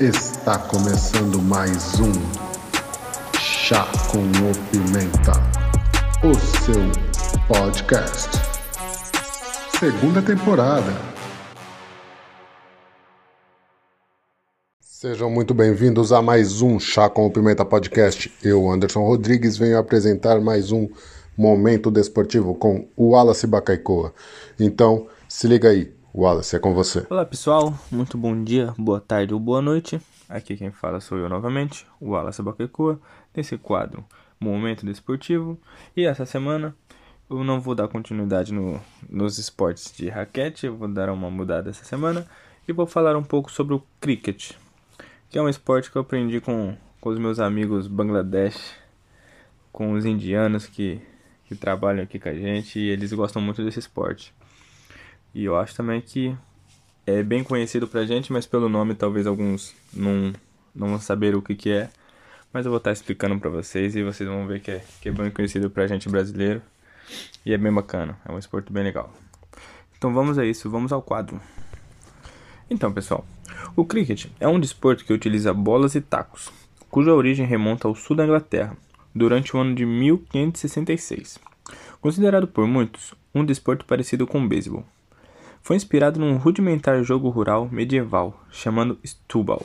Está começando mais um Chá com o Pimenta, o seu podcast. Segunda temporada. Sejam muito bem-vindos a mais um Chá com o Pimenta podcast. Eu, Anderson Rodrigues, venho apresentar mais um Momento Desportivo com o Wallace Bacaikoa. Então, se liga aí, Wallace, é com você. Olá pessoal, muito bom dia, boa tarde ou boa noite. Aqui quem fala sou eu novamente, o Wallace Bacaikoa, nesse quadro Momento Desportivo. E essa semana eu não vou dar continuidade no, nos esportes de raquete, eu vou dar uma mudada essa semana e vou falar um pouco sobre o cricket, que é um esporte que eu aprendi com, com os meus amigos Bangladesh, com os indianos que, que trabalham aqui com a gente e eles gostam muito desse esporte. E eu acho também que é bem conhecido pra gente, mas pelo nome talvez alguns não, não vão saber o que, que é. Mas eu vou estar explicando pra vocês e vocês vão ver que é, que é bem conhecido pra gente brasileiro. E é bem bacana, é um esporte bem legal. Então vamos a isso, vamos ao quadro. Então pessoal, o cricket é um desporto que utiliza bolas e tacos, cuja origem remonta ao sul da Inglaterra, durante o ano de 1566. Considerado por muitos um desporto parecido com o beisebol. Foi inspirado num rudimentar jogo rural medieval chamado Stubal.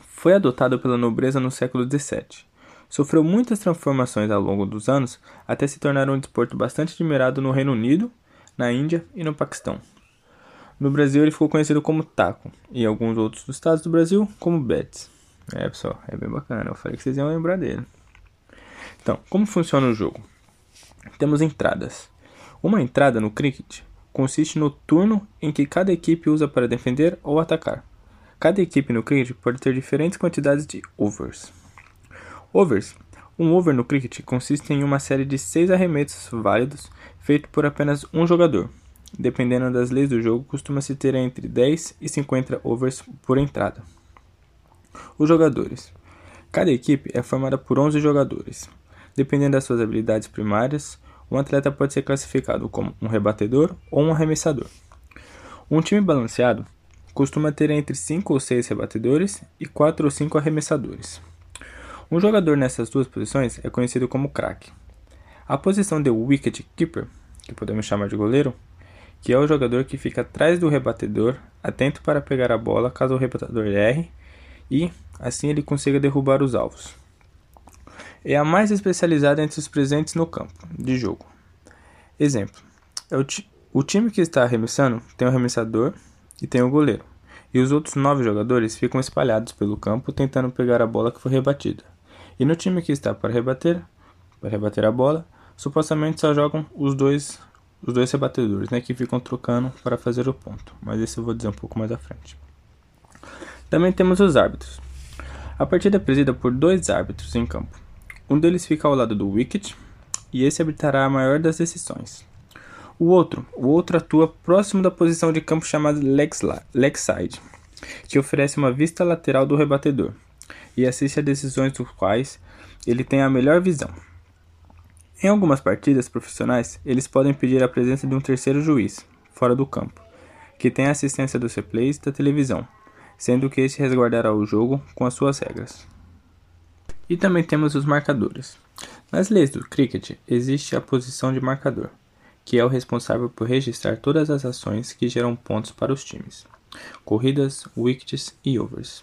Foi adotado pela nobreza no século XVII. Sofreu muitas transformações ao longo dos anos até se tornar um desporto bastante admirado no Reino Unido, na Índia e no Paquistão. No Brasil ele ficou conhecido como taco, e em alguns outros estados do Brasil como bets. É, pessoal, é bem bacana. Eu falei que vocês iam lembrar dele. Então, como funciona o jogo? Temos entradas. Uma entrada no cricket consiste no turno em que cada equipe usa para defender ou atacar. Cada equipe no cricket pode ter diferentes quantidades de overs. Overs. Um over no cricket consiste em uma série de seis arremessos válidos feito por apenas um jogador. Dependendo das leis do jogo, costuma-se ter entre 10 e 50 overs por entrada. Os jogadores. Cada equipe é formada por 11 jogadores. Dependendo das suas habilidades primárias, um atleta pode ser classificado como um rebatedor ou um arremessador. Um time balanceado costuma ter entre 5 ou 6 rebatedores e 4 ou 5 arremessadores. Um jogador nessas duas posições é conhecido como craque. A posição de wicket keeper, que podemos chamar de goleiro, que é o jogador que fica atrás do rebatedor, atento para pegar a bola caso o rebatedor erre e assim ele consiga derrubar os alvos é a mais especializada entre os presentes no campo de jogo. Exemplo: é o, ti o time que está arremessando tem o arremessador e tem o goleiro, e os outros nove jogadores ficam espalhados pelo campo tentando pegar a bola que foi rebatida. E no time que está para rebater, para rebater a bola, supostamente só jogam os dois os dois rebatedores, né, que ficam trocando para fazer o ponto. Mas isso eu vou dizer um pouco mais à frente. Também temos os árbitros. A partida é presida por dois árbitros em campo. Um deles fica ao lado do wicket e esse habitará a maior das decisões. O outro, o outro atua próximo da posição de campo chamada leg side, que oferece uma vista lateral do rebatedor e assiste a decisões dos quais ele tem a melhor visão. Em algumas partidas profissionais, eles podem pedir a presença de um terceiro juiz, fora do campo, que tem a assistência dos replays da televisão, sendo que este resguardará o jogo com as suas regras. E também temos os marcadores. Nas leis do cricket existe a posição de marcador, que é o responsável por registrar todas as ações que geram pontos para os times, corridas, wickets e overs.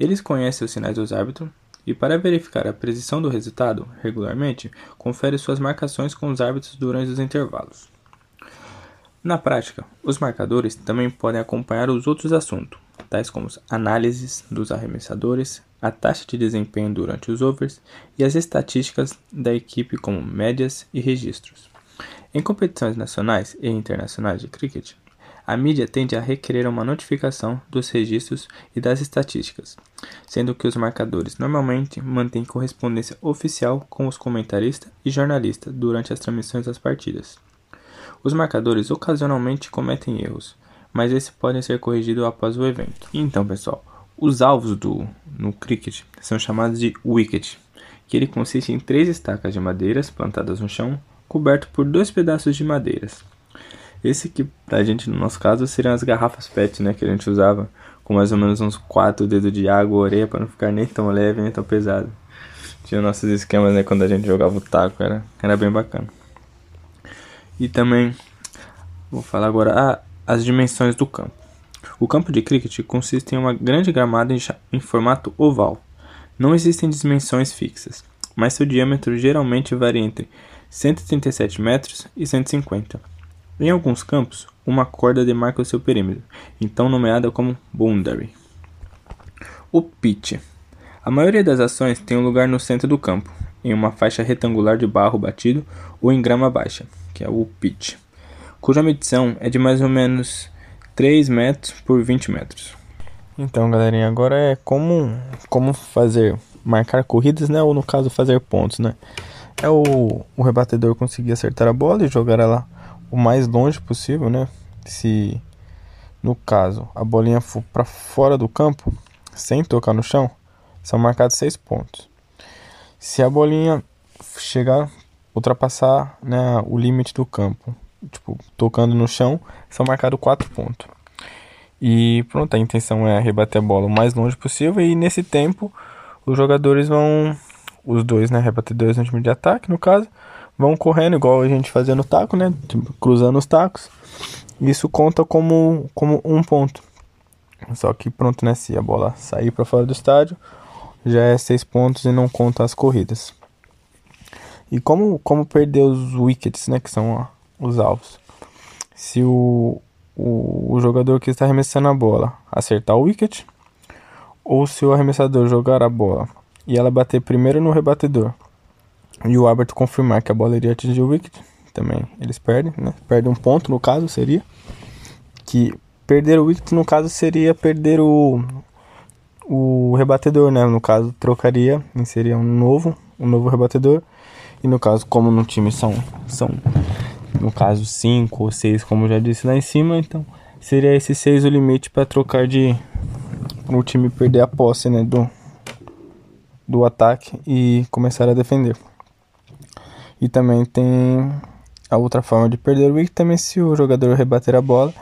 Eles conhecem os sinais dos árbitros e, para verificar a precisão do resultado, regularmente confere suas marcações com os árbitros durante os intervalos. Na prática, os marcadores também podem acompanhar os outros assuntos, tais como análises dos arremessadores, a taxa de desempenho durante os overs e as estatísticas da equipe como médias e registros. Em competições nacionais e internacionais de cricket, a mídia tende a requerer uma notificação dos registros e das estatísticas, sendo que os marcadores normalmente mantêm correspondência oficial com os comentaristas e jornalistas durante as transmissões das partidas. Os marcadores ocasionalmente cometem erros, mas esses podem ser corrigidos após o evento. Então, pessoal, os alvos do no cricket são chamados de wicket, que ele consiste em três estacas de madeiras plantadas no chão, coberto por dois pedaços de madeiras. Esse que pra gente no nosso caso seriam as garrafas PET, né, que a gente usava com mais ou menos uns 4 dedos de água areia para não ficar nem tão leve nem tão pesado. Tinha nossos esquemas, né, quando a gente jogava o taco, era, era bem bacana. E também, vou falar agora, ah, as dimensões do campo. O campo de cricket consiste em uma grande gramada em, formato oval. Não existem dimensões fixas, mas seu diâmetro geralmente varia entre 137 metros e 150. Em alguns campos, uma corda demarca o seu perímetro, então nomeada como boundary. O pitch. A maioria das ações tem um lugar no centro do campo, em uma faixa retangular de barro batido ou em grama baixa, que é o pitch, cuja medição é de mais ou menos 3 metros por 20 metros. Então, galerinha, agora é como, como fazer, marcar corridas, né? Ou no caso, fazer pontos, né? É o, o rebatedor conseguir acertar a bola e jogar ela o mais longe possível, né? Se no caso a bolinha for para fora do campo, sem tocar no chão, são marcados seis pontos. Se a bolinha chegar ultrapassar né, o limite do campo, tipo tocando no chão, são marcados quatro pontos. E pronto, a intenção é rebater a bola o mais longe possível e nesse tempo os jogadores vão os dois, né, rebatedores no time de ataque, no caso, vão correndo igual a gente fazia no taco, né? Cruzando os tacos. Isso conta como, como um ponto. Só que pronto, né? Se a bola sair para fora do estádio, já é seis pontos e não conta as corridas. E como, como perder os wickets, né? Que são os alvos. Se o, o, o jogador que está arremessando a bola acertar o wicket, ou se o arremessador jogar a bola e ela bater primeiro no rebatedor e o árbitro confirmar que a bola iria atingir o wicket, também eles perdem, né? Perdem um ponto no caso seria que perder o wicket no caso seria perder o o rebatedor, né? No caso trocaria, seria um novo, um novo rebatedor. E no caso, como no time são são no caso 5 ou 6, como já disse lá em cima, então seria esse 6 o limite para trocar de o time perder a posse, né, do do ataque e começar a defender. E também tem a outra forma de perder o wicket também se o jogador rebater a bola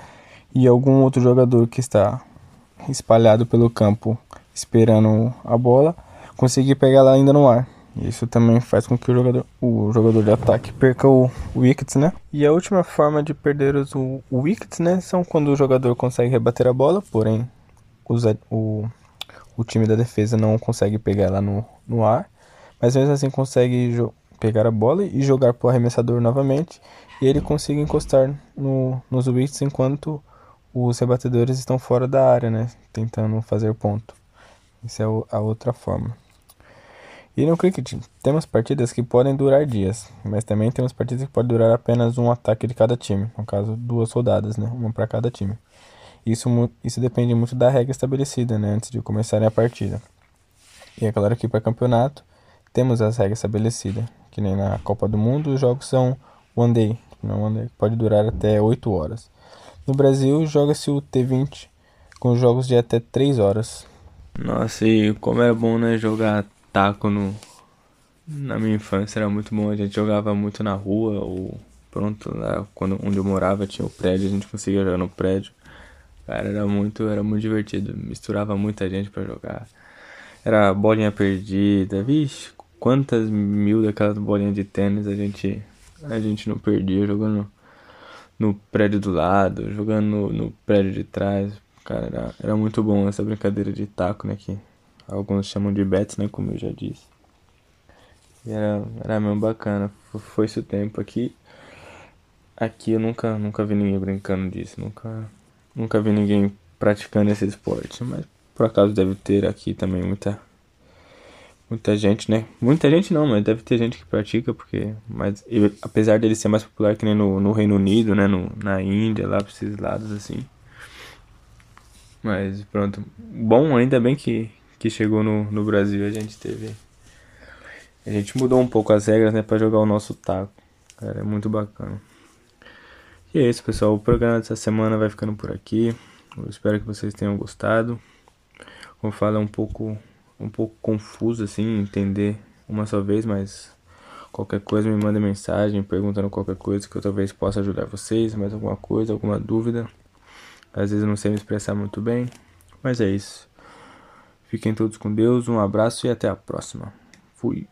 e algum outro jogador que está espalhado pelo campo esperando a bola conseguir pegar ela ainda no ar. Isso também faz com que o jogador, o jogador de ataque perca o, wickets, né? E a última forma de perder os o, wickets, né, são quando o jogador consegue rebater a bola, porém o, o time da defesa não consegue pegar ela no, no ar, mas mesmo assim consegue pegar a bola e jogar para o arremessador novamente e ele consiga encostar no, nos wickets enquanto os rebatedores estão fora da área, né? Tentando fazer ponto. Essa é a outra forma. E no cricket, temos partidas que podem durar dias, mas também temos partidas que podem durar apenas um ataque de cada time, no caso, duas rodadas, né? Uma para cada time. Isso, isso depende muito da regra estabelecida, né? Antes de começarem a partida. E é claro que para campeonato, temos as regras estabelecidas, que nem na Copa do Mundo, os jogos são one day, não one day pode durar até 8 horas. No Brasil, joga-se o T20 com jogos de até 3 horas. Nossa, e como era bom, né, jogar taco no na minha infância era muito bom, a gente jogava muito na rua ou pronto, lá quando onde eu morava tinha o prédio, a gente conseguia jogar no prédio. Cara, era muito, era muito divertido, misturava muita gente para jogar. Era bolinha perdida, vixe, quantas mil daquelas bolinhas de tênis a gente a gente não perdia jogando no prédio do lado, jogando no, no prédio de trás. Cara, era, era, muito bom essa brincadeira de taco, né? Que alguns chamam de bets, né? Como eu já disse. E era, era mesmo bacana. Foi esse tempo aqui. Aqui eu nunca, nunca vi ninguém brincando disso. Nunca, nunca vi ninguém praticando esse esporte. Mas por acaso deve ter aqui também muita muita gente, né? Muita gente não, mas deve ter gente que pratica, porque. Mas apesar dele ser mais popular que nem no, no Reino Unido, né? No, na Índia, lá pra esses lados assim. Mas pronto. Bom, ainda bem que, que chegou no, no Brasil a gente teve. A gente mudou um pouco as regras, né? Pra jogar o nosso taco. Cara, é muito bacana. E é isso, pessoal. O programa dessa semana vai ficando por aqui. Eu espero que vocês tenham gostado. Como fala, é um pouco um pouco confuso assim, entender uma só vez, mas qualquer coisa me manda mensagem perguntando qualquer coisa que eu talvez possa ajudar vocês, mais alguma coisa, alguma dúvida. Às vezes eu não sei me expressar muito bem, Mas é isso. Fiquem todos com Deus, um abraço e até a próxima. Fui.